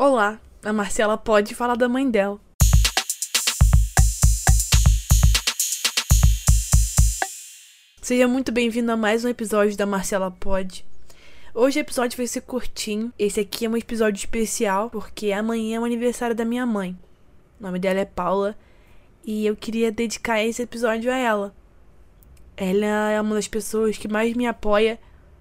Olá, a Marcela pode falar da mãe dela. Seja muito bem-vindo a mais um episódio da Marcela Pode. Hoje o episódio vai ser curtinho. Esse aqui é um episódio especial porque amanhã é o aniversário da minha mãe. O nome dela é Paula e eu queria dedicar esse episódio a ela. Ela é uma das pessoas que mais me apoia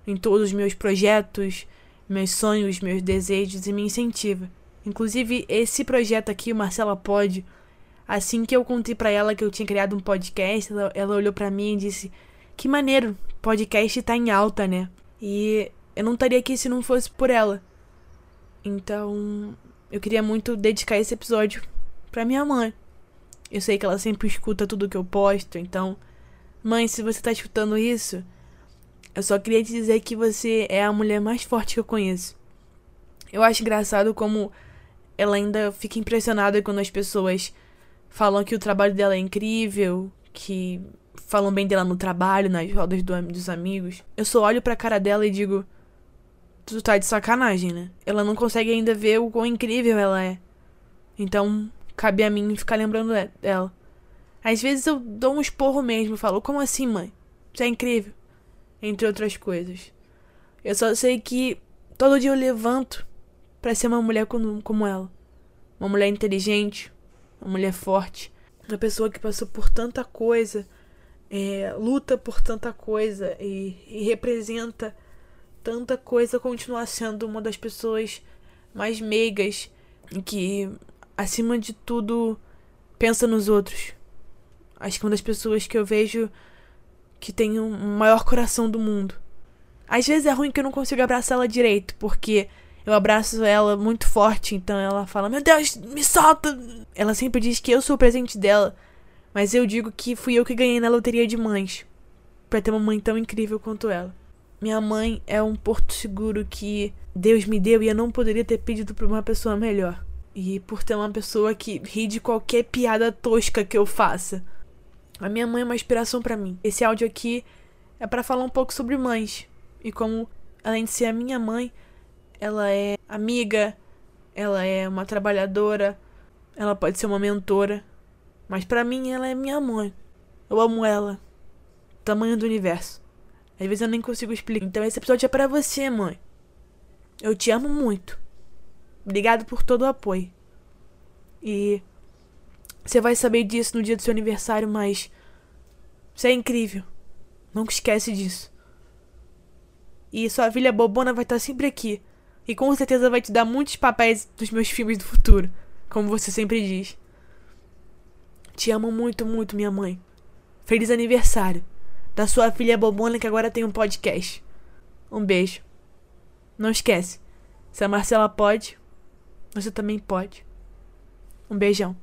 em todos os meus projetos, meus sonhos, meus desejos e me incentiva. Inclusive, esse projeto aqui, o Marcela Pode, assim que eu contei para ela que eu tinha criado um podcast, ela, ela olhou para mim e disse: Que maneiro, podcast tá em alta, né? E eu não estaria aqui se não fosse por ela. Então, eu queria muito dedicar esse episódio para minha mãe. Eu sei que ela sempre escuta tudo que eu posto, então, mãe, se você tá escutando isso, eu só queria te dizer que você é a mulher mais forte que eu conheço. Eu acho engraçado como ela ainda fica impressionada quando as pessoas falam que o trabalho dela é incrível, que falam bem dela no trabalho, nas rodas do, dos amigos. Eu só olho pra cara dela e digo: Tu tá de sacanagem, né? Ela não consegue ainda ver o quão incrível ela é. Então, cabe a mim ficar lembrando dela. Às vezes eu dou um esporro mesmo, falo: Como assim, mãe? Você é incrível entre outras coisas. Eu só sei que todo dia eu levanto para ser uma mulher como, ela. Uma mulher inteligente, uma mulher forte, uma pessoa que passou por tanta coisa, é, luta por tanta coisa e, e representa tanta coisa, continua sendo uma das pessoas mais meigas e que, acima de tudo, pensa nos outros. Acho que uma das pessoas que eu vejo que tem o um maior coração do mundo. Às vezes é ruim que eu não consigo abraçar ela direito, porque eu abraço ela muito forte, então ela fala: Meu Deus, me solta! Ela sempre diz que eu sou o presente dela, mas eu digo que fui eu que ganhei na loteria de mães, para ter uma mãe tão incrível quanto ela. Minha mãe é um porto seguro que Deus me deu e eu não poderia ter pedido para uma pessoa melhor. E por ter uma pessoa que ri de qualquer piada tosca que eu faça. A minha mãe é uma inspiração para mim. Esse áudio aqui é para falar um pouco sobre mães e como, além de ser a minha mãe, ela é amiga, ela é uma trabalhadora, ela pode ser uma mentora, mas para mim ela é minha mãe. Eu amo ela. Tamanho do universo. Às vezes eu nem consigo explicar. Então esse episódio é para você, mãe. Eu te amo muito. Obrigado por todo o apoio. E você vai saber disso no dia do seu aniversário, mas. Você é incrível. Nunca esquece disso. E sua filha bobona vai estar sempre aqui. E com certeza vai te dar muitos papéis dos meus filmes do futuro. Como você sempre diz. Te amo muito, muito, minha mãe. Feliz aniversário. Da sua filha bobona que agora tem um podcast. Um beijo. Não esquece. Se a Marcela pode, você também pode. Um beijão.